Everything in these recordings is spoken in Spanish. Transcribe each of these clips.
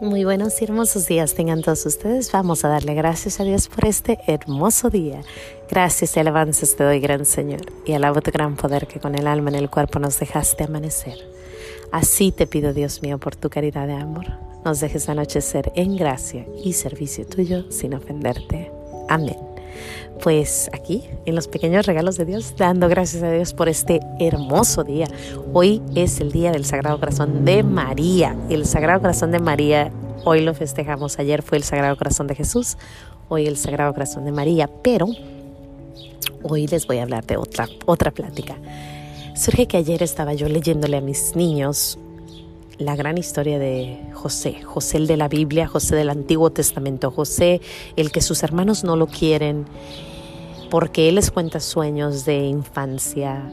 Muy buenos y hermosos días tengan todos ustedes. Vamos a darle gracias a Dios por este hermoso día. Gracias y alabanzas te doy, gran Señor, y alabo tu gran poder que con el alma en el cuerpo nos dejaste amanecer. Así te pido, Dios mío, por tu caridad de amor, nos dejes anochecer en gracia y servicio tuyo sin ofenderte. Amén pues aquí en los pequeños regalos de Dios, dando gracias a Dios por este hermoso día. Hoy es el día del Sagrado Corazón de María. El Sagrado Corazón de María, hoy lo festejamos, ayer fue el Sagrado Corazón de Jesús, hoy el Sagrado Corazón de María, pero hoy les voy a hablar de otra, otra plática. Surge que ayer estaba yo leyéndole a mis niños la gran historia de José, José el de la Biblia, José del Antiguo Testamento, José el que sus hermanos no lo quieren porque él les cuenta sueños de infancia,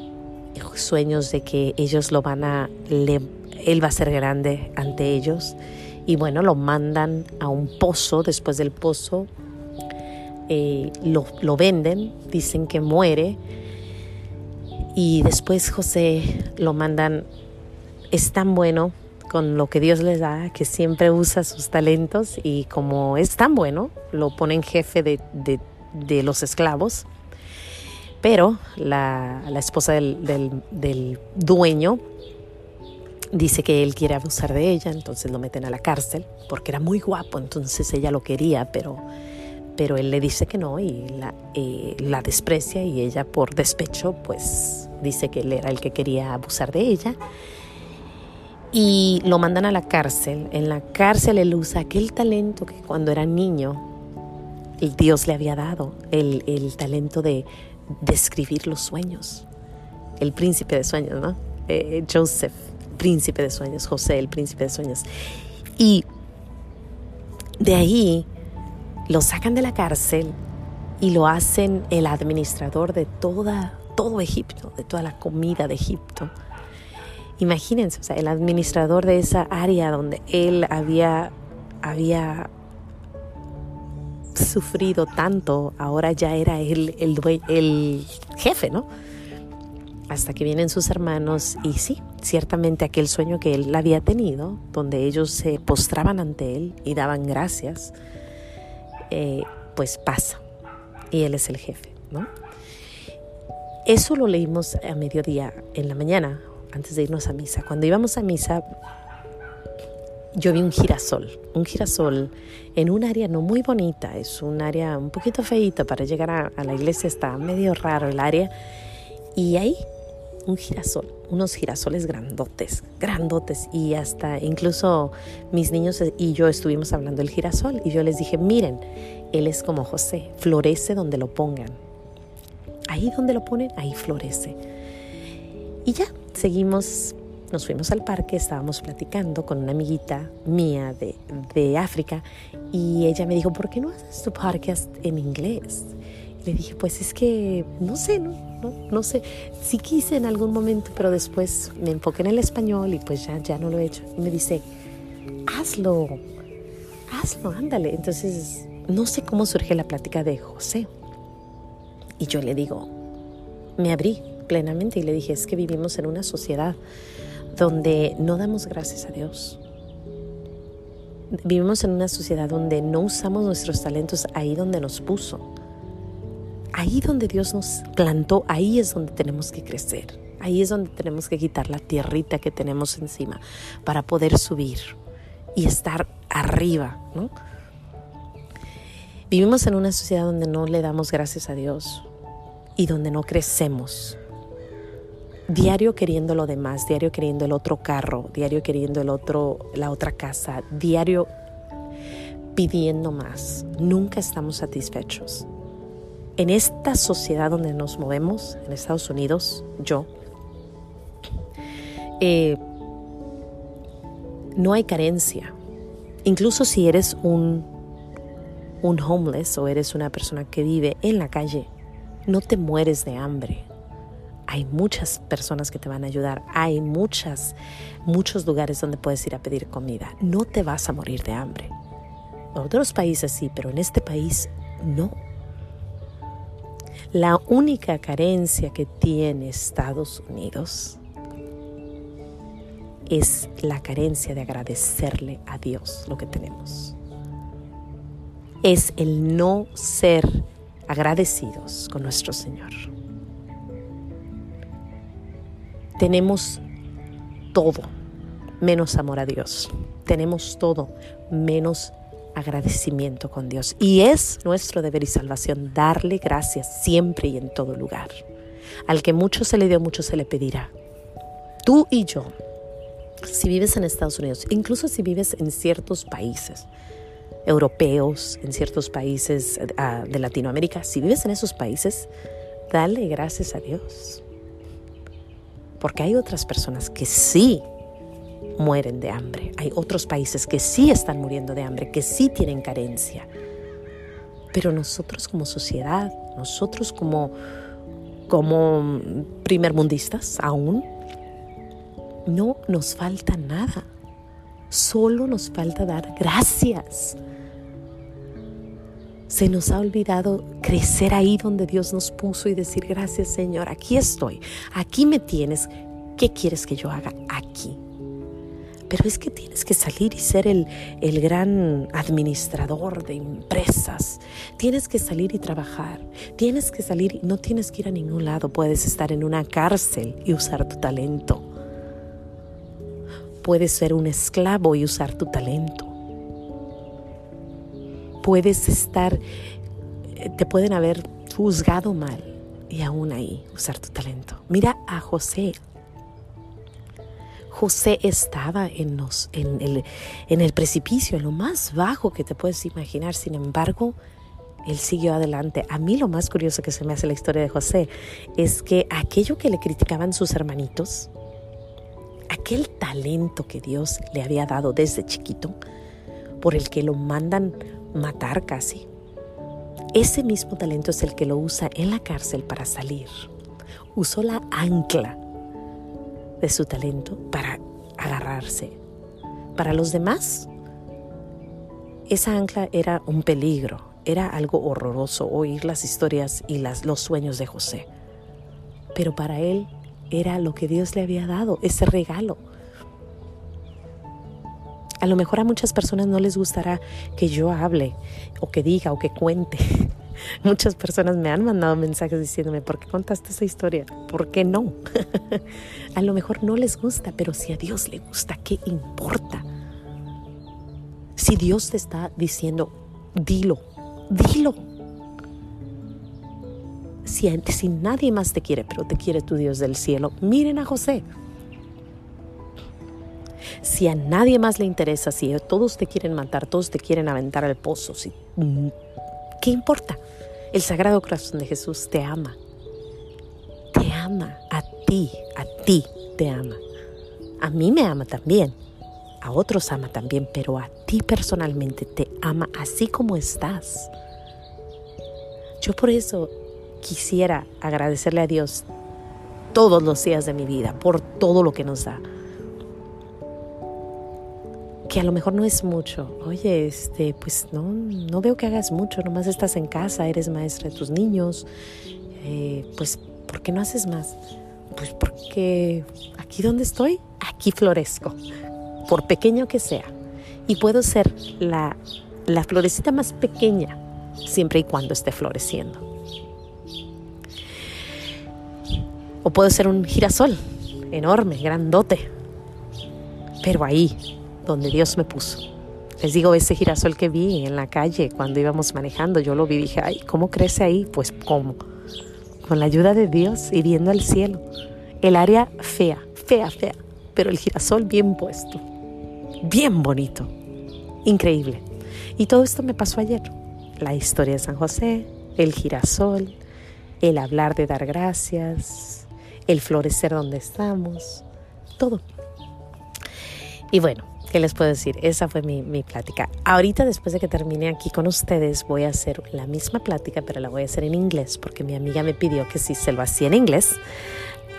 sueños de que ellos lo van a, él va a ser grande ante ellos y bueno, lo mandan a un pozo, después del pozo eh, lo, lo venden, dicen que muere y después José lo mandan, es tan bueno con lo que Dios les da, que siempre usa sus talentos y como es tan bueno, lo ponen jefe de, de, los esclavos. Pero la, la esposa del, del, del, dueño dice que él quiere abusar de ella, entonces lo meten a la cárcel, porque era muy guapo, entonces ella lo quería, pero, pero él le dice que no y la, eh, la desprecia y ella por despecho pues dice que él era el que quería abusar de ella y lo mandan a la cárcel. En la cárcel él usa aquel talento que cuando era niño el Dios le había dado, el, talento de describir los sueños. El príncipe de sueños, ¿no? Eh, Joseph, príncipe de sueños, José, el príncipe de sueños. Y de ahí lo sacan de la cárcel y lo hacen el administrador de toda, todo Egipto, de toda la comida de Egipto. Imagínense, o sea, el administrador de esa área donde él había, había sufrido tanto, ahora ya era él el, jefe, ¿no? Hasta que vienen sus hermanos y sí, ciertamente aquel sueño que él había tenido, donde ellos se postraban ante él y daban gracias, eh, pues pasa. Y él es el jefe, ¿no? Eso lo leímos a mediodía en la mañana, antes de irnos a misa. Cuando íbamos a misa, yo vi un girasol, un girasol en un área no muy bonita, es un área un poquito feita para llegar a, la iglesia, está medio raro el área, y ahí un girasol, unos girasoles grandotes, grandotes, y hasta incluso mis niños y yo estuvimos hablando del girasol, y yo les dije, miren, él es como José, florece donde lo pongan, ahí donde lo ponen, ahí florece. Y ya, seguimos, nos fuimos al parque, estábamos platicando con una amiguita mía de, de África y ella me dijo, ¿por qué no haces tu podcast en inglés? le dije, pues es que no sé, no, no, no, sé. Sí quise en algún momento, pero después me enfoqué en el español y pues ya, ya no lo he hecho. Y me dice, hazlo, hazlo, ándale. Entonces, no sé cómo surge la plática de José. Y yo le digo, me abrí, plenamente y le dije, es que vivimos en una sociedad donde no damos gracias a Dios. Vivimos en una sociedad donde no usamos nuestros talentos ahí donde nos puso. Ahí donde Dios nos plantó, ahí es donde tenemos que crecer. Ahí es donde tenemos que quitar la tierrita que tenemos encima para poder subir y estar arriba, Vivimos en una sociedad donde no le damos gracias a Dios y donde no crecemos diario queriendo lo demás, diario queriendo el otro carro, diario queriendo el otro, la otra casa, diario pidiendo más. Nunca estamos satisfechos. En esta sociedad donde nos movemos, en Estados Unidos, yo, eh, no hay carencia. Incluso si eres un, un homeless o eres una persona que vive en la calle, no te mueres de hambre hay muchas personas que te van a ayudar, hay muchas, muchos lugares donde puedes ir a pedir comida. No te vas a morir de hambre. En otros países sí, pero en este país no. La única carencia que tiene Estados Unidos es la carencia de agradecerle a Dios lo que tenemos. Es el no ser agradecidos con nuestro Señor. Tenemos todo menos amor a Dios. Tenemos todo menos agradecimiento con Dios. Y es nuestro deber y salvación darle gracias siempre y en todo lugar. Al que mucho se le dio, mucho se le pedirá. Tú y yo, si vives en Estados Unidos, incluso si vives en ciertos países europeos, en ciertos países ah, de Latinoamérica, si vives en esos países, dale gracias a Dios. Porque hay otras personas que sí mueren de hambre. Hay otros países que sí están muriendo de hambre, que sí tienen carencia. Pero nosotros como sociedad, nosotros como, como primermundistas aún, no nos falta nada. Solo nos falta dar gracias. Se nos ha olvidado crecer ahí donde Dios nos puso y decir gracias Señor, aquí estoy, aquí me tienes, ¿qué quieres que yo haga aquí? Pero es que tienes que salir y ser el, el gran administrador de empresas. Tienes que salir y trabajar. Tienes que salir y no tienes que ir a ningún lado. Puedes estar en una cárcel y usar tu talento. Puedes ser un esclavo y usar tu talento. Puedes estar, eh, te pueden haber juzgado mal y aún ahí usar tu talento. Mira a José, José estaba en, el precipicio, en lo más bajo que te puedes imaginar. Sin embargo, él siguió adelante. A mí lo más curioso que se me hace la historia de José es que aquello que le criticaban sus hermanitos, aquel talento que Dios le había dado desde chiquito, por el que lo mandan matar casi, ese mismo talento es el que lo usa en la cárcel para salir. Usó la ancla de su talento para agarrarse. Para los demás, esa ancla era un peligro, era algo horroroso oír las historias y los sueños de José. Pero para él era lo que Dios le había dado, ese regalo. A lo mejor a muchas personas no les gustará que yo hable o que diga o que cuente Muchas personas me han mandado mensajes diciéndome, ¿por qué contaste esa historia? ¿Por qué no? a lo mejor no les gusta, pero si a Dios le gusta, ¿qué importa? Si Dios te está diciendo, dilo, dilo. Si, si nadie más te quiere, pero te quiere tu Dios del cielo, miren a José. Si a nadie más le interesa, si todos te quieren matar, todos te quieren aventar al pozo, si ¿Qué importa? El Sagrado Corazón de Jesús te ama. Te ama a ti, a ti te ama. A mí me ama también. A otros ama también, pero a ti personalmente te ama así como estás. Yo por eso quisiera agradecerle a Dios todos los días de mi vida por todo lo que nos da que a lo mejor no es mucho. Oye, este, pues no, no veo que hagas mucho, nomás estás en casa, eres maestra de tus niños, eh, pues, ¿por qué no haces más? Pues porque aquí donde estoy, aquí florezco, por pequeño que sea. Y puedo ser la, la florecita más pequeña, siempre y cuando esté floreciendo. O puedo ser un girasol enorme, grandote, pero ahí, donde Dios me puso. Les digo, ese girasol que vi en la calle cuando íbamos manejando, yo lo vi y dije, ay, ¿cómo crece ahí? Pues ¿cómo? Con la ayuda de Dios y viendo el cielo. El área fea, fea, fea, pero el girasol bien puesto, bien bonito, increíble. Y todo esto me pasó ayer. La historia de San José, el girasol, el hablar de dar gracias, el florecer donde estamos, todo. Y bueno, ¿Qué les puedo decir? Esa fue mi, mi, plática. Ahorita, después de que termine aquí con ustedes, voy a hacer la misma plática, pero la voy a hacer en inglés, porque mi amiga me pidió que si se lo hacía en inglés.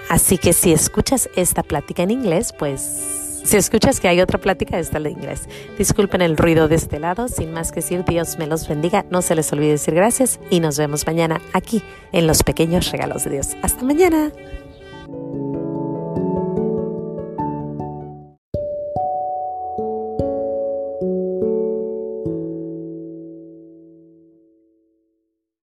Así que si escuchas esta plática en inglés, pues si escuchas que hay otra plática, esta en inglés. Disculpen el ruido de este lado. Sin más que decir, Dios me los bendiga. No se les olvide decir gracias y nos vemos mañana aquí en los pequeños regalos de Dios. Hasta mañana.